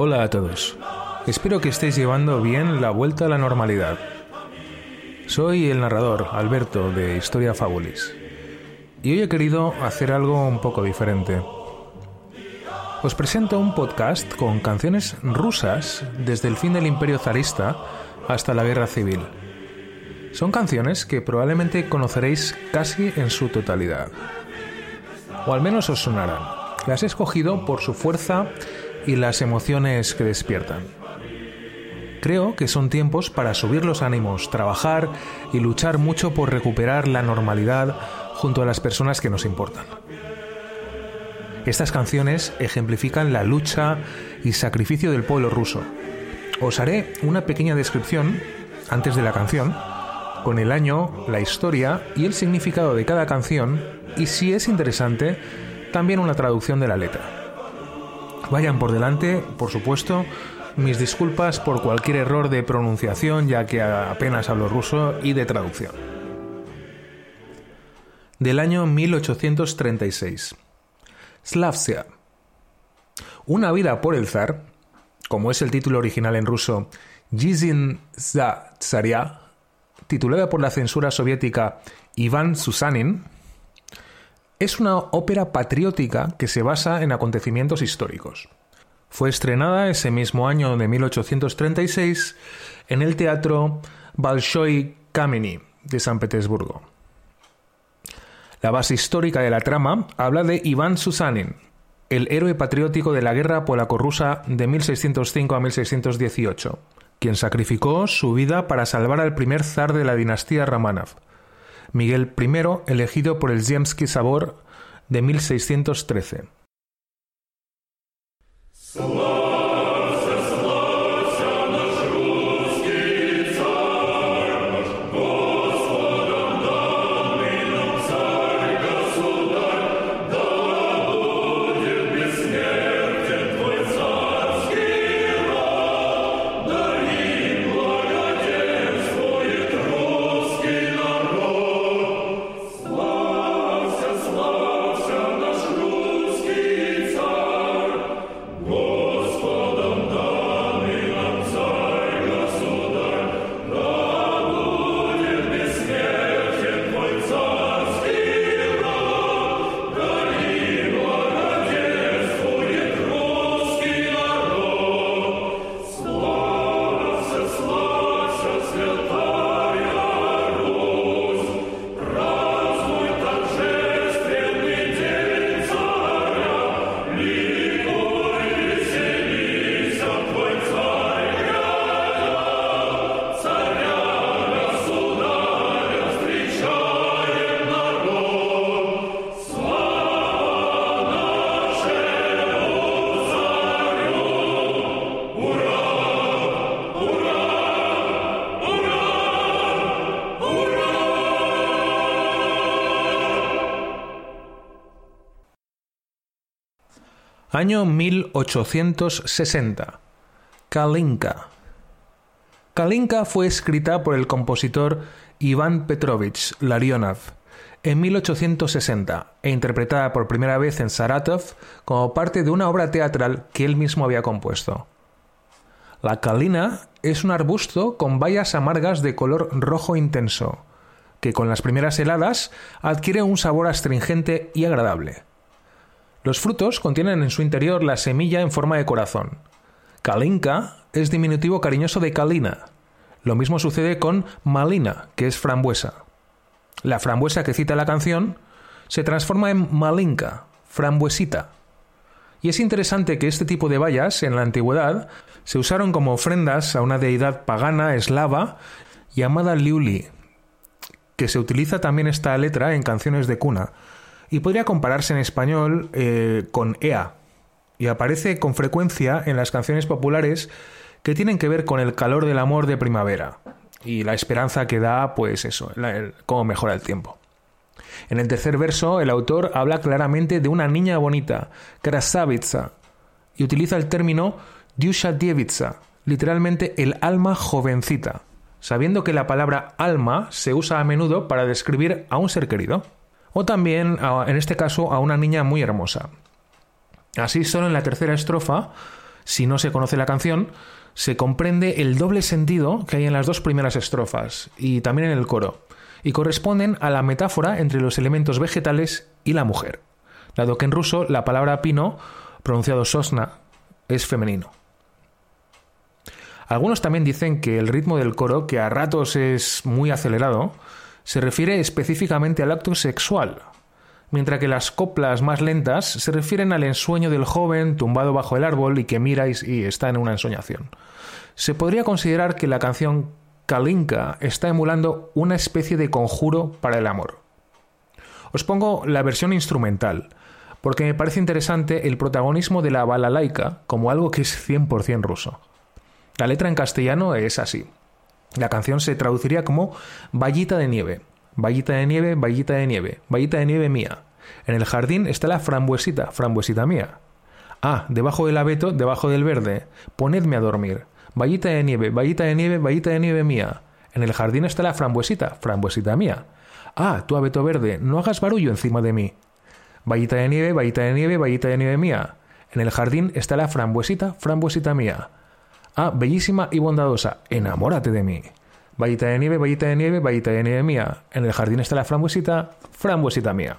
Hola a todos. Espero que estéis llevando bien la vuelta a la normalidad. Soy el narrador, Alberto, de Historia Fabulis. Y hoy he querido hacer algo un poco diferente. Os presento un podcast con canciones rusas desde el fin del imperio zarista hasta la guerra civil. Son canciones que probablemente conoceréis casi en su totalidad. O al menos os sonarán. Las he escogido por su fuerza y las emociones que despiertan. Creo que son tiempos para subir los ánimos, trabajar y luchar mucho por recuperar la normalidad junto a las personas que nos importan. Estas canciones ejemplifican la lucha y sacrificio del pueblo ruso. Os haré una pequeña descripción antes de la canción, con el año, la historia y el significado de cada canción y si es interesante, también una traducción de la letra. Vayan por delante, por supuesto, mis disculpas por cualquier error de pronunciación, ya que apenas hablo ruso, y de traducción. Del año 1836. Slavsia. Una vida por el zar, como es el título original en ruso, Jizin za Tsaria, titulada por la censura soviética Iván Susanin, es una ópera patriótica que se basa en acontecimientos históricos. Fue estrenada ese mismo año de 1836 en el Teatro Bolshoi Kameny de San Petersburgo. La base histórica de la trama habla de Iván Susanin, el héroe patriótico de la guerra polaco-rusa de 1605 a 1618, quien sacrificó su vida para salvar al primer zar de la dinastía Romanov, Miguel I, elegido por el Ziemski Sabor de 1613. Año 1860. Kalinka. Kalinka fue escrita por el compositor Iván Petrovich Larionov en 1860 e interpretada por primera vez en Saratov como parte de una obra teatral que él mismo había compuesto. La kalina es un arbusto con bayas amargas de color rojo intenso, que con las primeras heladas adquiere un sabor astringente y agradable. Los frutos contienen en su interior la semilla en forma de corazón. Kalinka es diminutivo cariñoso de Kalina. Lo mismo sucede con Malina, que es frambuesa. La frambuesa que cita la canción se transforma en Malinka, frambuesita. Y es interesante que este tipo de vallas, en la antigüedad, se usaron como ofrendas a una deidad pagana eslava llamada Liuli, que se utiliza también esta letra en canciones de cuna, y podría compararse en español eh, con Ea, y aparece con frecuencia en las canciones populares que tienen que ver con el calor del amor de primavera y la esperanza que da, pues eso, cómo mejora el tiempo. En el tercer verso, el autor habla claramente de una niña bonita, Krasavitsa, y utiliza el término Dusha Dievitsa, literalmente el alma jovencita, sabiendo que la palabra alma se usa a menudo para describir a un ser querido, o también, en este caso, a una niña muy hermosa. Así, solo en la tercera estrofa, si no se conoce la canción, se comprende el doble sentido que hay en las dos primeras estrofas y también en el coro y corresponden a la metáfora entre los elementos vegetales y la mujer, dado que en ruso la palabra pino, pronunciado sosna, es femenino. Algunos también dicen que el ritmo del coro, que a ratos es muy acelerado, se refiere específicamente al acto sexual, mientras que las coplas más lentas se refieren al ensueño del joven tumbado bajo el árbol y que mira y está en una ensoñación. Se podría considerar que la canción Kalinka está emulando una especie de conjuro para el amor. Os pongo la versión instrumental, porque me parece interesante el protagonismo de la balalaika como algo que es 100% ruso. La letra en castellano es así. La canción se traduciría como Vallita de nieve, vallita de nieve, vallita de nieve, vallita de nieve mía. En el jardín está la frambuesita, frambuesita mía. Ah, debajo del abeto, debajo del verde, ponedme a dormir. Vallita de nieve, vallita de nieve, vallita de nieve mía. En el jardín está la frambuesita, frambuesita mía. Ah, tú abeto verde, no hagas barullo encima de mí. Vallita de nieve, vallita de nieve, vallita de nieve mía. En el jardín está la frambuesita, frambuesita mía. Ah, bellísima y bondadosa, enamórate de mí. Vallita de nieve, vallita de nieve, vallita de nieve mía. En el jardín está la frambuesita, frambuesita mía.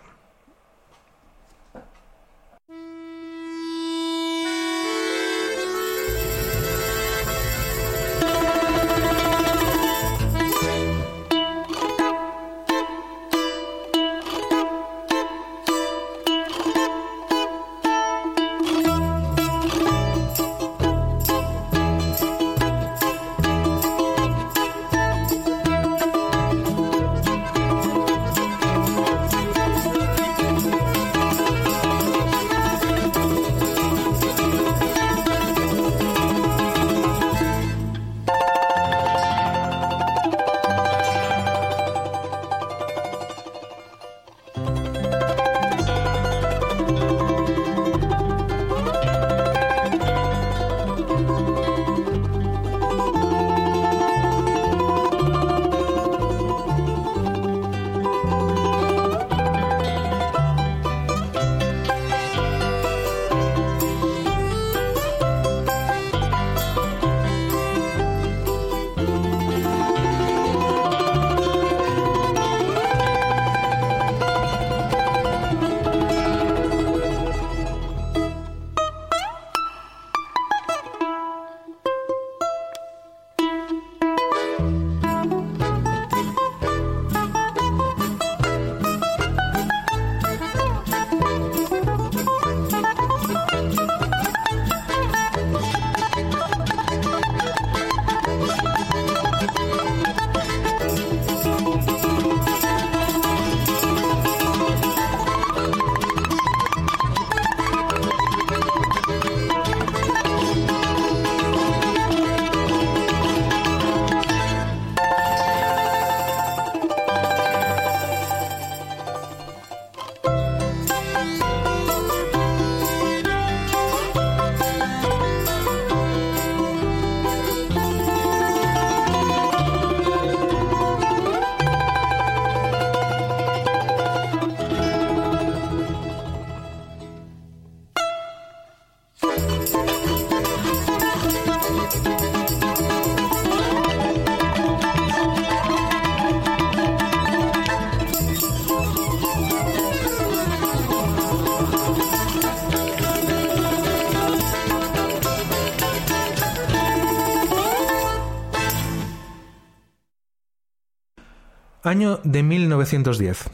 Año de 1910.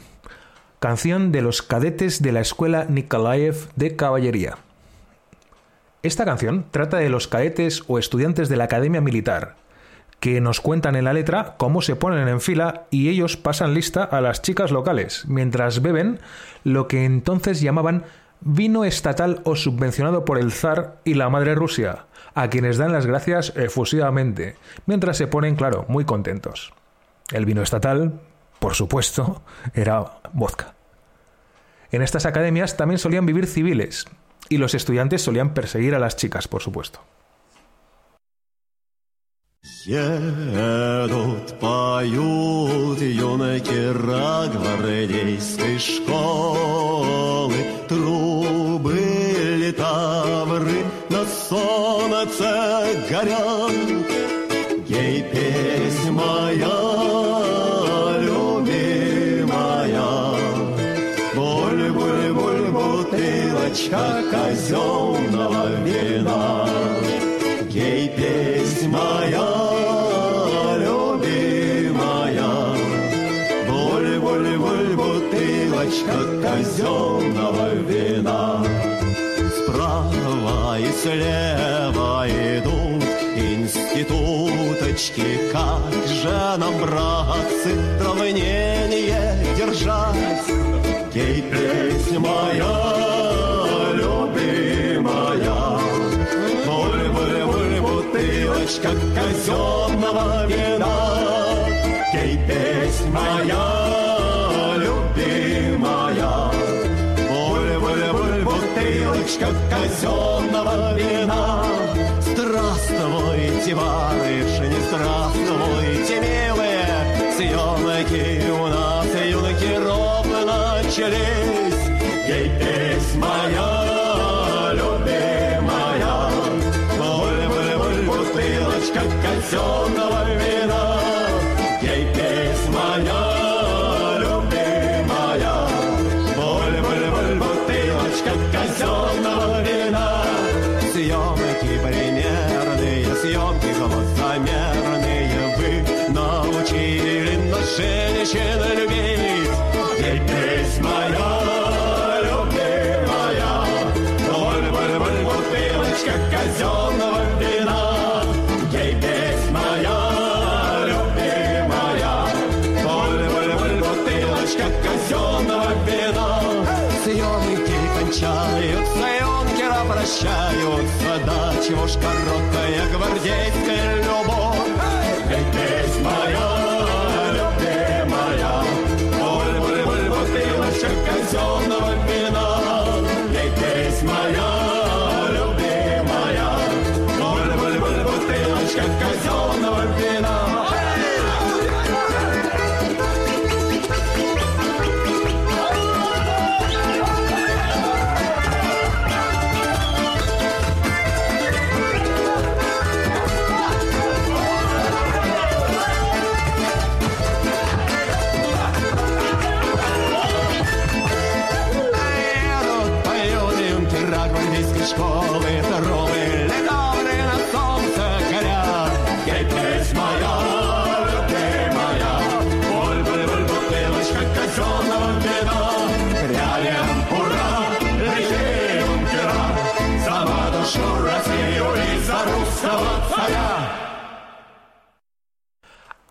Canción de los cadetes de la Escuela Nikolaev de Caballería. Esta canción trata de los cadetes o estudiantes de la Academia Militar, que nos cuentan en la letra cómo se ponen en fila y ellos pasan lista a las chicas locales, mientras beben lo que entonces llamaban vino estatal o subvencionado por el zar y la madre Rusia, a quienes dan las gracias efusivamente, mientras se ponen, claro, muy contentos. El vino estatal, por supuesto, era vodka. En estas academias también solían vivir civiles, y los estudiantes solían perseguir a las chicas, por supuesto. Едут, поют юнаки гвардейской школы, Трубы Бутылочка казенного вина. Ей песнь моя любимая, Буль-буль-буль, бутылочка казенного вина. Справа и слева идут институточки, Как же нам, братцы, равнение держать? Ей песнь моя бутылочка казенного вина. Ей песнь моя любимая, Буль-буль-буль, бутылочка казенного вина. Здравствуйте, барышни, здравствуйте, милые, Съемки у нас, юнаки, ровно начались. Arizona.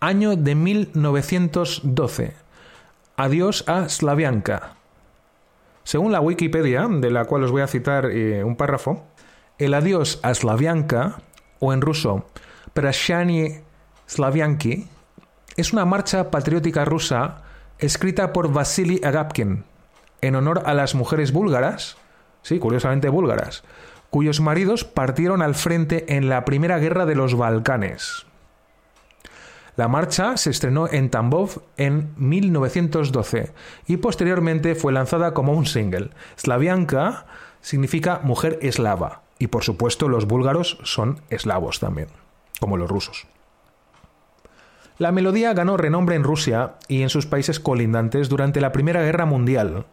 Año de 1912. Adiós a Slavianka. Según la Wikipedia, de la cual os voy a citar eh, un párrafo, el adiós a Slavianka, o en ruso, Prashanie Slavianki, es una marcha patriótica rusa escrita por Vasily Agapkin en honor a las mujeres búlgaras, sí, curiosamente búlgaras, cuyos maridos partieron al frente en la Primera Guerra de los Balcanes. La marcha se estrenó en Tambov en 1912 y posteriormente fue lanzada como un single. Slavianka significa mujer eslava y por supuesto los búlgaros son eslavos también, como los rusos. La melodía ganó renombre en Rusia y en sus países colindantes durante la Primera Guerra Mundial,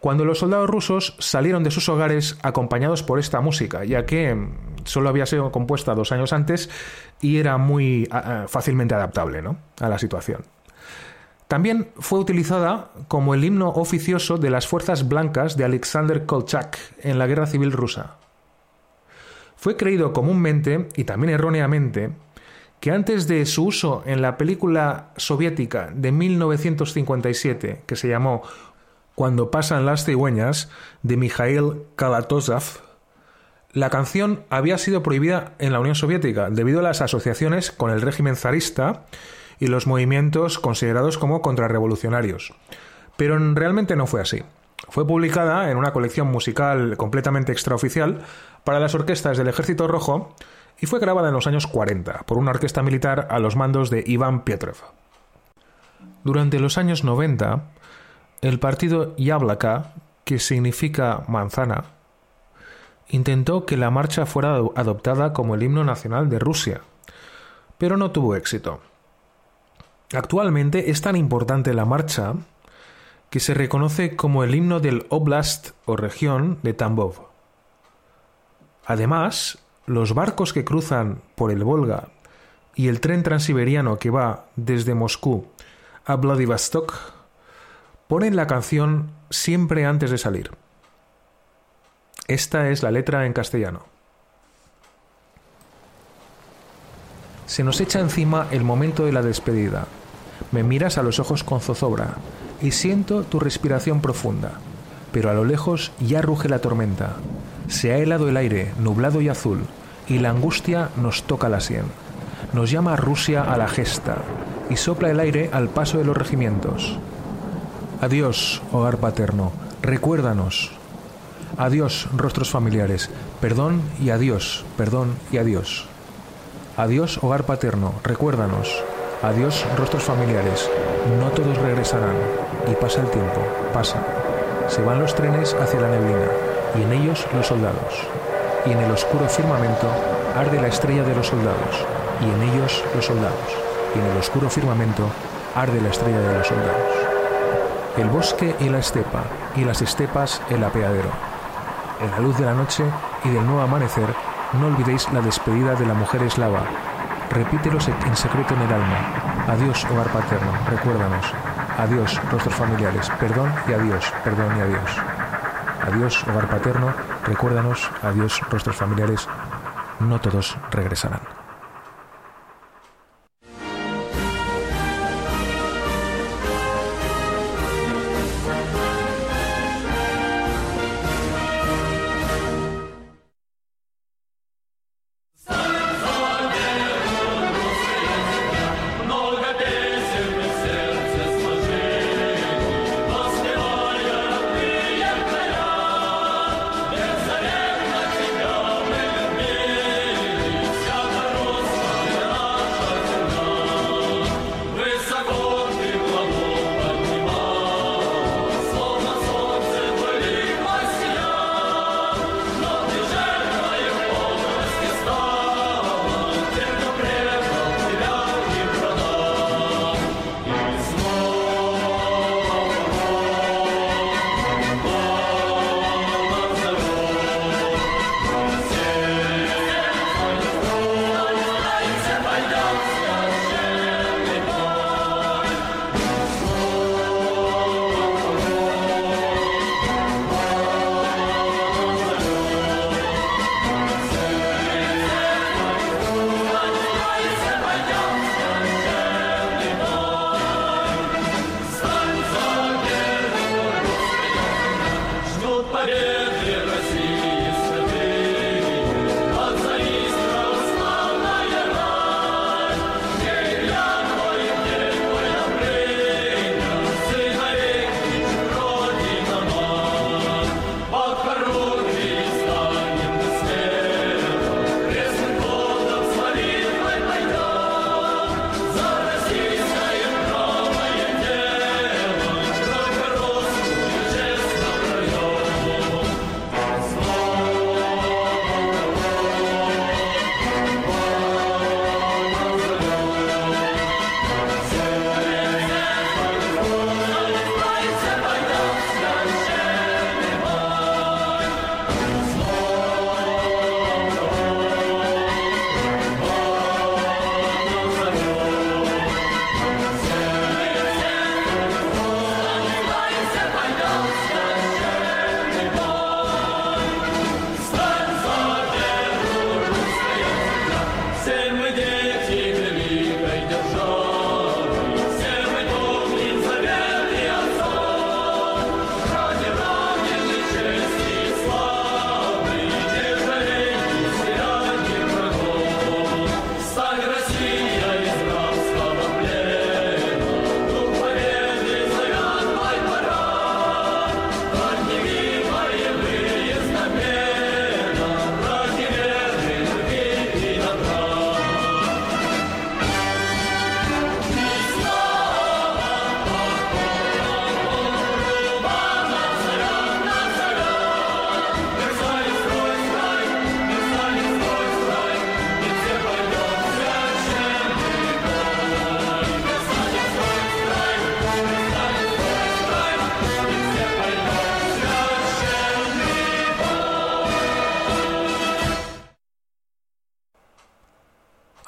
cuando los soldados rusos salieron de sus hogares acompañados por esta música, ya que solo había sido compuesta dos años antes y era muy fácilmente adaptable a la situación. También fue utilizada como el himno oficioso de las fuerzas blancas de Alexander Kolchak en la Guerra Civil Rusa. Fue creído comúnmente, y también erróneamente, que antes de su uso en la película soviética de 1957, que se llamó Cuando pasan las cigüeñas, de Mikhail Kalatozov, la canción había sido prohibida en la Unión Soviética debido a las asociaciones con el régimen zarista y los movimientos considerados como contrarrevolucionarios. Pero realmente no fue así. Fue publicada en una colección musical completamente extraoficial para las orquestas del Ejército Rojo y fue grabada en los años 40 por una orquesta militar a los mandos de Iván Pietrov. Durante los años 90, el partido Yablaka, que significa manzana, intentó que la marcha fuera adoptada como el himno nacional de Rusia, pero no tuvo éxito. Actualmente es tan importante la marcha que se reconoce como el himno del Oblast o región de Tambov. Además, los barcos que cruzan por el Volga y el tren transiberiano que va desde Moscú a Vladivostok ponen la canción siempre antes de salir. Esta es la letra en castellano. Se nos echa encima el momento de la despedida. Me miras a los ojos con zozobra y siento tu respiración profunda, pero a lo lejos ya ruge la tormenta. Se ha helado el aire, nublado y azul, y la angustia nos toca la sien. Nos llama Rusia a la gesta y sopla el aire al paso de los regimientos. Adiós, hogar paterno, recuérdanos. Adiós, rostros familiares, perdón y adiós, perdón y adiós. Adiós, hogar paterno, recuérdanos. Adiós, rostros familiares, no todos regresarán. Y pasa el tiempo, pasa. Se van los trenes hacia la neblina, y en ellos los soldados y en el oscuro firmamento arde la estrella de los soldados, y en ellos los soldados, y en el oscuro firmamento arde la estrella de los soldados. El bosque y la estepa, y las estepas el apeadero. En la luz de la noche y del nuevo amanecer, no olvidéis la despedida de la mujer eslava. Repítelos en secreto en el alma. Adiós, hogar paterno, recuérdanos. Adiós, rostros familiares, perdón y adiós, perdón y adiós. Adiós, hogar paterno, recuérdanos, adiós, rostros familiares, no todos regresarán.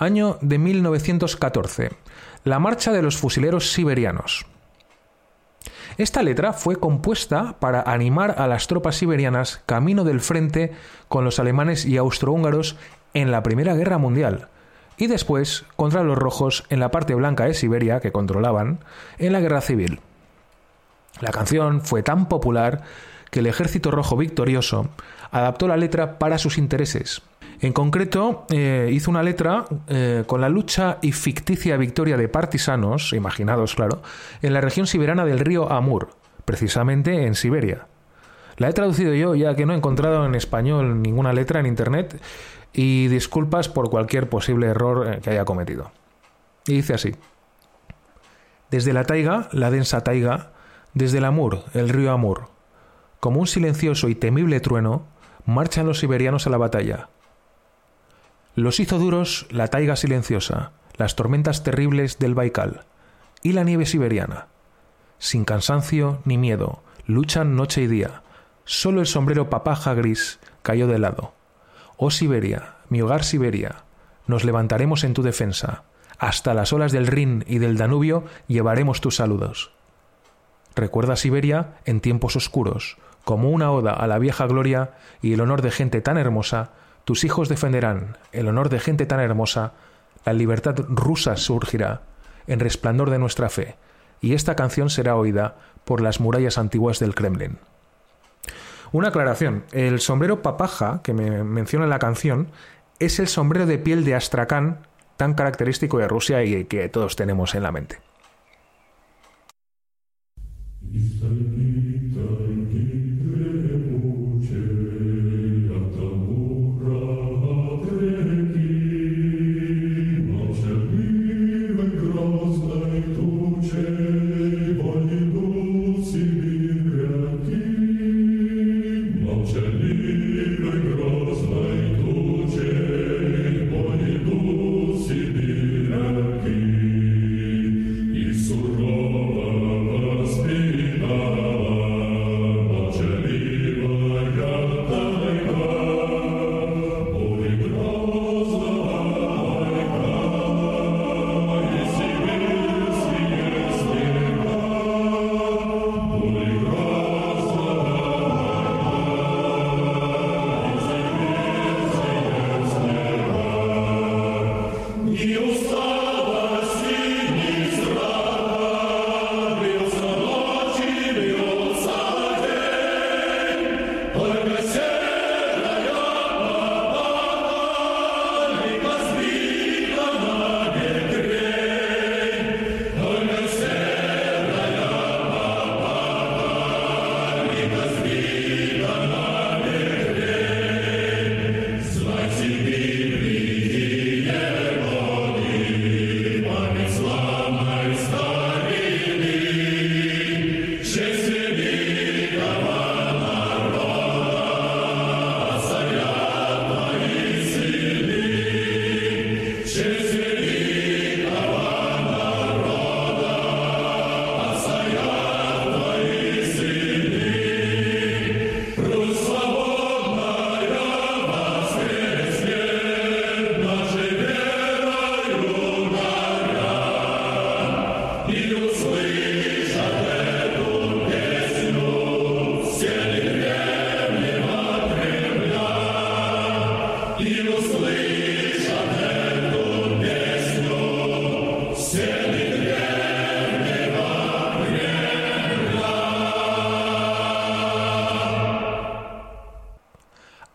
Año de 1914. La marcha de los fusileros siberianos. Esta letra fue compuesta para animar a las tropas siberianas camino del frente con los alemanes y austrohúngaros en la Primera Guerra Mundial y después contra los rojos en la parte blanca de Siberia que controlaban en la Guerra Civil. La canción fue tan popular que el Ejército Rojo victorioso adaptó la letra para sus intereses. En concreto, eh, hizo una letra eh, con la lucha y ficticia victoria de partisanos, imaginados, claro, en la región siberiana del río Amur, precisamente en Siberia. La he traducido yo, ya que no he encontrado en español ninguna letra en internet, y disculpas por cualquier posible error eh, que haya cometido. Y dice así. Desde la taiga, la densa taiga, desde el Amur, el río Amur, como un silencioso y temible trueno, marchan los siberianos a la batalla. Los hizo duros la taiga silenciosa, las tormentas terribles del Baikal y la nieve siberiana. Sin cansancio ni miedo, luchan noche y día. Solo el sombrero papaja gris cayó de lado. Oh Siberia, mi hogar Siberia, nos levantaremos en tu defensa. Hasta las olas del Rin y del Danubio llevaremos tus saludos. Recuerda Siberia en tiempos oscuros, como una oda a la vieja gloria y el honor de gente tan hermosa, tus hijos defenderán el honor de gente tan hermosa, la libertad rusa surgirá en resplandor de nuestra fe, y esta canción será oída por las murallas antiguas del Kremlin. Una aclaración, el sombrero papaja que me menciona en la canción es el sombrero de piel de Astrakán tan característico de Rusia y que todos tenemos en la mente.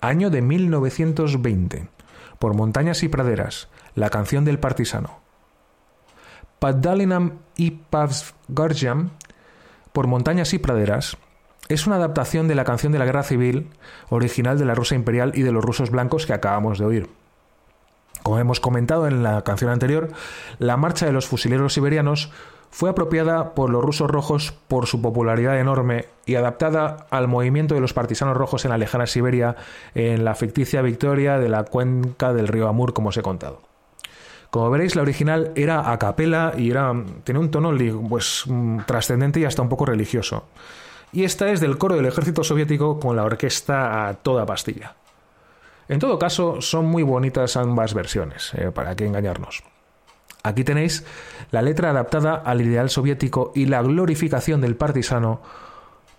Año de 1920, por Montañas y Praderas, la canción del partisano. Paddalinam y Pavsgorjam, por Montañas y Praderas, es una adaptación de la canción de la Guerra Civil original de la Rusia imperial y de los rusos blancos que acabamos de oír. Como hemos comentado en la canción anterior, la marcha de los fusileros siberianos fue apropiada por los rusos rojos por su popularidad enorme y adaptada al movimiento de los partisanos rojos en la lejana Siberia en la ficticia victoria de la cuenca del río Amur, como os he contado. Como veréis, la original era a capela y era, tenía un tono pues, mm, trascendente y hasta un poco religioso. Y esta es del coro del ejército soviético con la orquesta a toda pastilla. En todo caso, son muy bonitas ambas versiones, eh, para qué engañarnos. Aquí tenéis la letra adaptada al ideal soviético y la glorificación del partisano,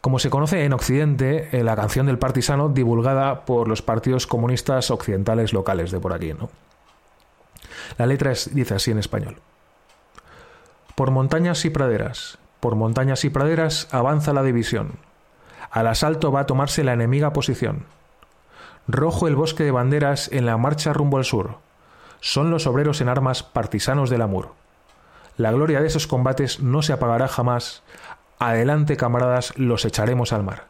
como se conoce en Occidente, la canción del partisano divulgada por los partidos comunistas occidentales locales de por aquí. ¿no? La letra dice así en español. Por montañas y praderas, por montañas y praderas avanza la división. Al asalto va a tomarse la enemiga posición. Rojo el bosque de banderas en la marcha rumbo al sur. Son los obreros en armas partisanos del amor. La gloria de esos combates no se apagará jamás. Adelante, camaradas, los echaremos al mar.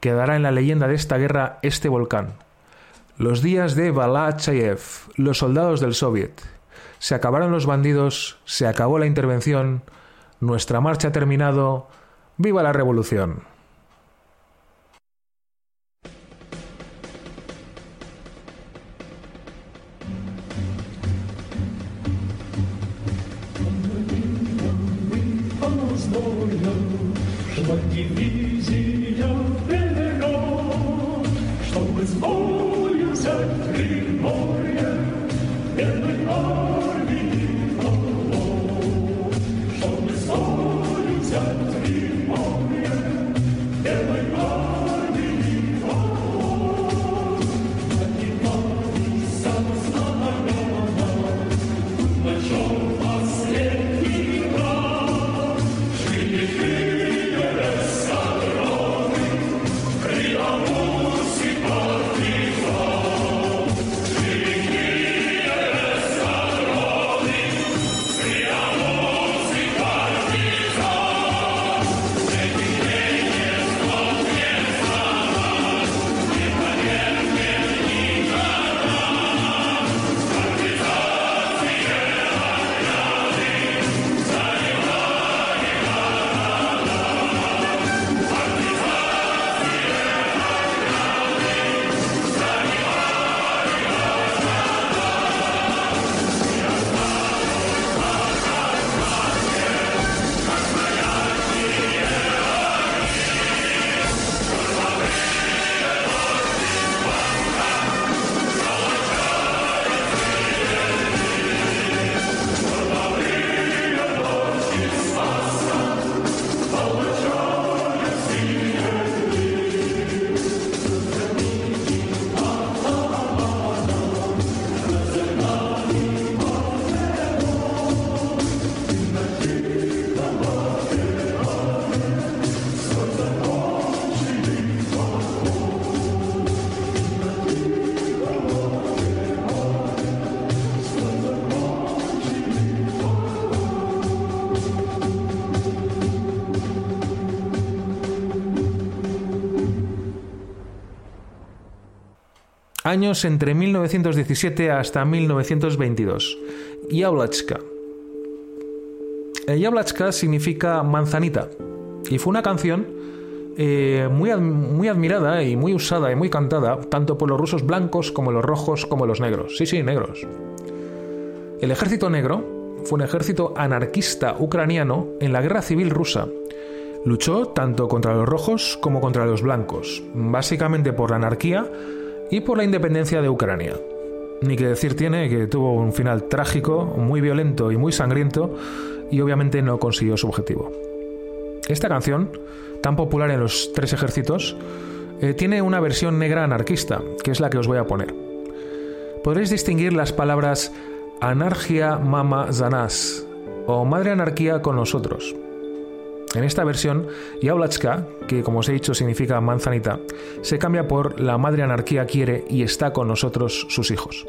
Quedará en la leyenda de esta guerra este volcán. Los días de Balachayev, los soldados del Soviet. Se acabaron los bandidos, se acabó la intervención, nuestra marcha ha terminado. ¡Viva la revolución! Años entre 1917 hasta 1922. Yablachka. Yablachka significa manzanita y fue una canción eh, muy, muy admirada y muy usada y muy cantada tanto por los rusos blancos como los rojos como los negros. Sí, sí, negros. El ejército negro fue un ejército anarquista ucraniano en la guerra civil rusa. Luchó tanto contra los rojos como contra los blancos, básicamente por la anarquía y por la independencia de Ucrania. Ni que decir tiene que tuvo un final trágico, muy violento y muy sangriento, y obviamente no consiguió su objetivo. Esta canción, tan popular en los tres ejércitos, eh, tiene una versión negra anarquista, que es la que os voy a poner. Podréis distinguir las palabras anarquía mama zanas o madre anarquía con nosotros. En esta versión, Yablachka, que como os he dicho significa manzanita, se cambia por La Madre Anarquía quiere y está con nosotros sus hijos.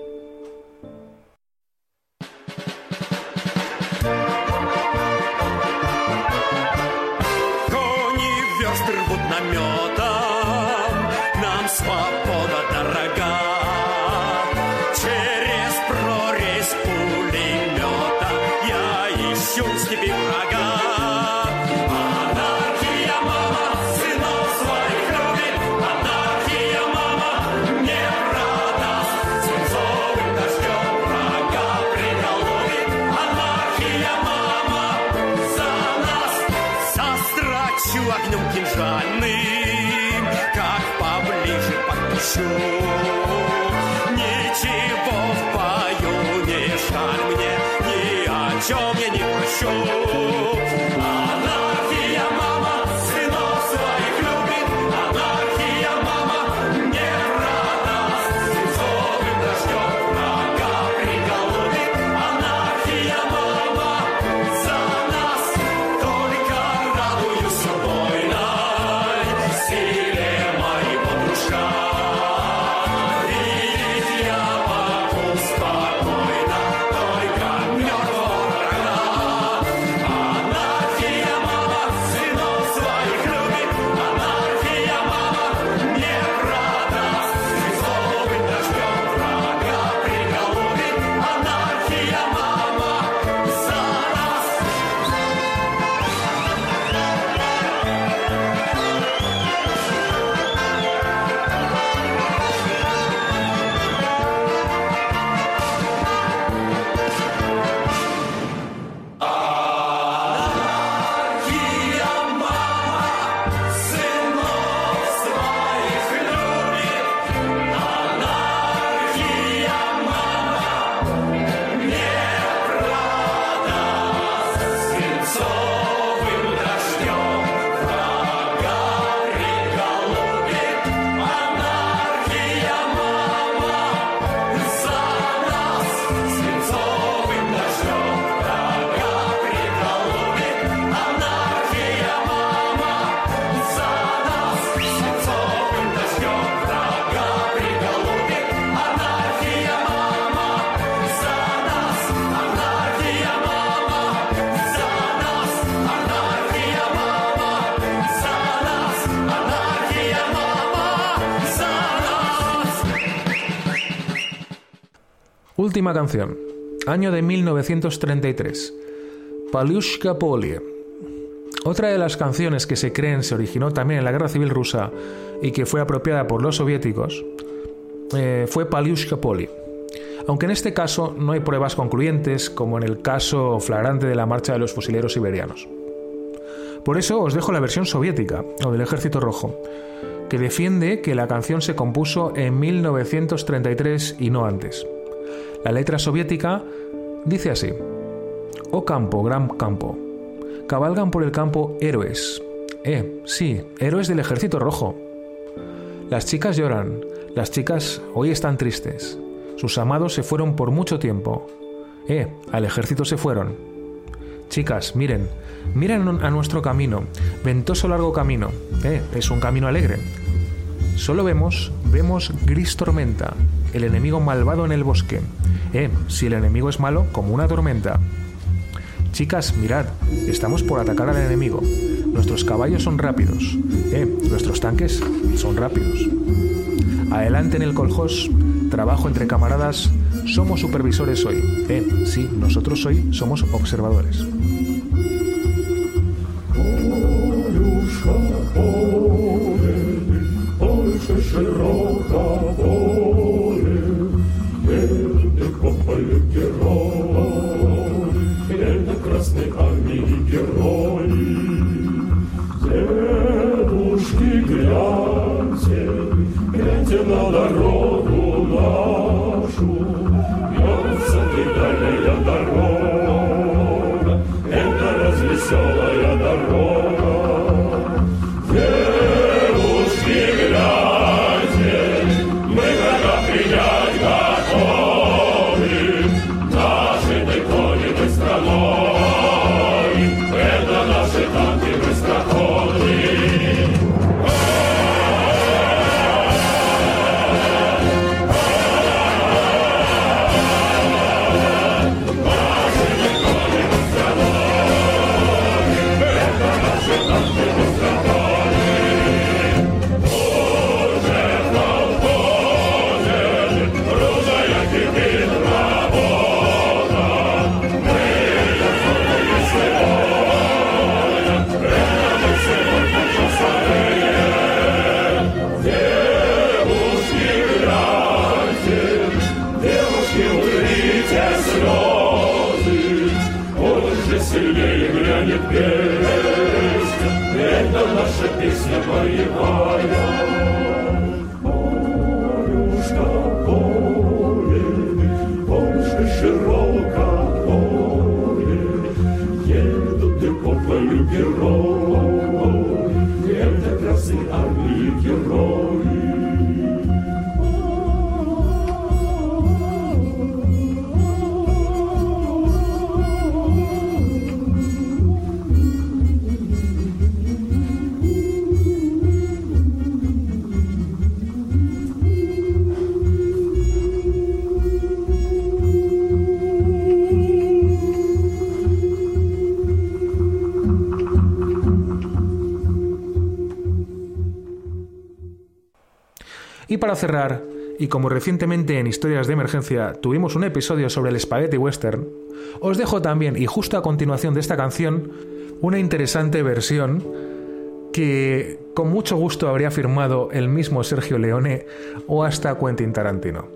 Última canción. Año de 1933. Palushka Polie. Otra de las canciones que se creen se originó también en la Guerra Civil Rusa y que fue apropiada por los soviéticos eh, fue Palushka Polie. Aunque en este caso no hay pruebas concluyentes, como en el caso flagrante de la marcha de los fusileros siberianos. Por eso os dejo la versión soviética, o del Ejército Rojo, que defiende que la canción se compuso en 1933 y no antes. La letra soviética dice así: Oh campo, gran campo, cabalgan por el campo héroes. Eh, sí, héroes del ejército rojo. Las chicas lloran, las chicas hoy están tristes. Sus amados se fueron por mucho tiempo. Eh, al ejército se fueron. Chicas, miren, miren a nuestro camino, ventoso largo camino. Eh, es un camino alegre. Solo vemos, vemos gris tormenta, el enemigo malvado en el bosque. Eh, si el enemigo es malo, como una tormenta. Chicas, mirad, estamos por atacar al enemigo. Nuestros caballos son rápidos. Eh, nuestros tanques son rápidos. Adelante en el coljós, trabajo entre camaradas, somos supervisores hoy. Eh, sí, nosotros hoy somos observadores. Y para cerrar, y como recientemente en Historias de Emergencia tuvimos un episodio sobre el spaghetti western, os dejo también, y justo a continuación de esta canción, una interesante versión que con mucho gusto habría firmado el mismo Sergio Leone o hasta Quentin Tarantino.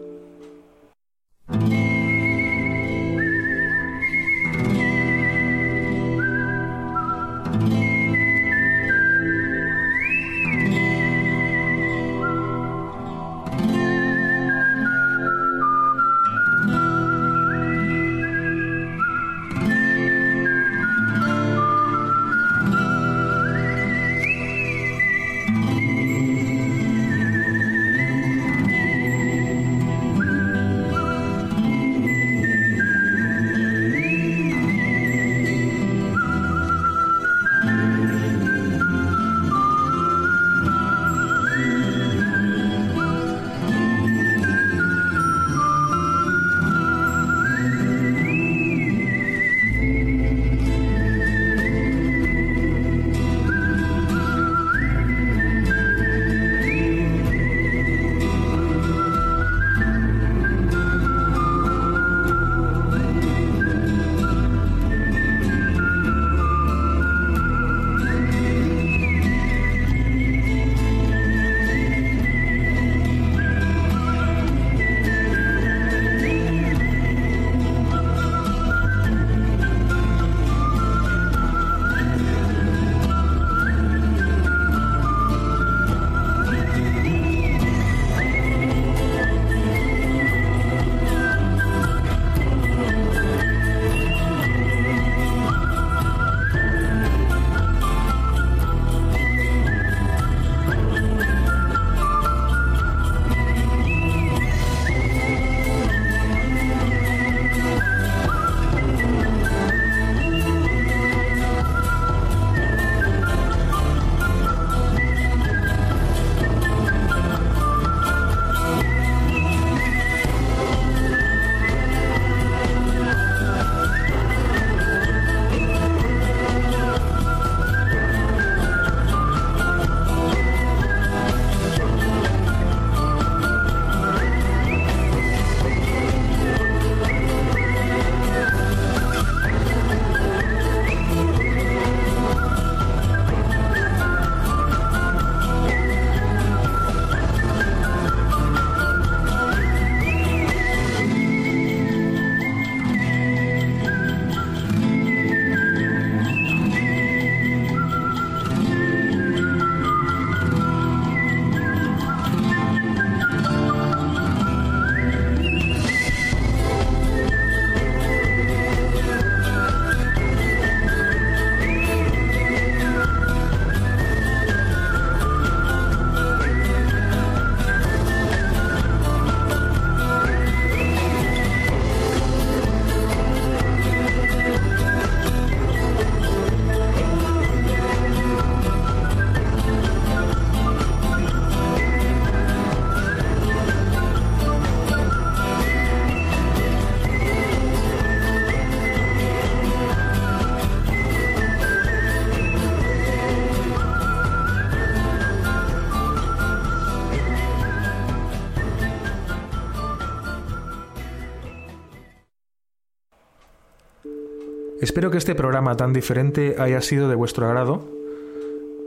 Espero que este programa tan diferente haya sido de vuestro agrado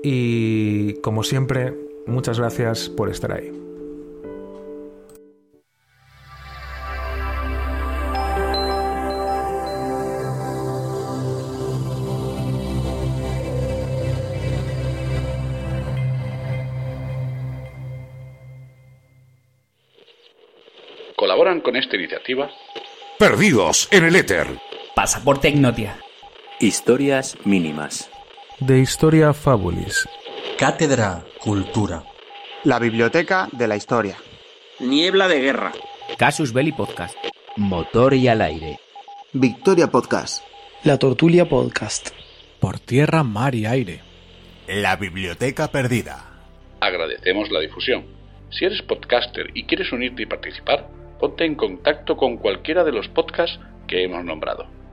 y, como siempre, muchas gracias por estar ahí. Colaboran con esta iniciativa Perdidos en el éter. Pasaporte Ignotia. Historias mínimas. De Historia Fabulis. Cátedra Cultura. La Biblioteca de la Historia. Niebla de Guerra. Casus Belli Podcast. Motor y al aire. Victoria Podcast. La Tortulia Podcast. Por tierra, mar y aire. La Biblioteca Perdida. Agradecemos la difusión. Si eres podcaster y quieres unirte y participar, ponte en contacto con cualquiera de los podcasts que hemos nombrado.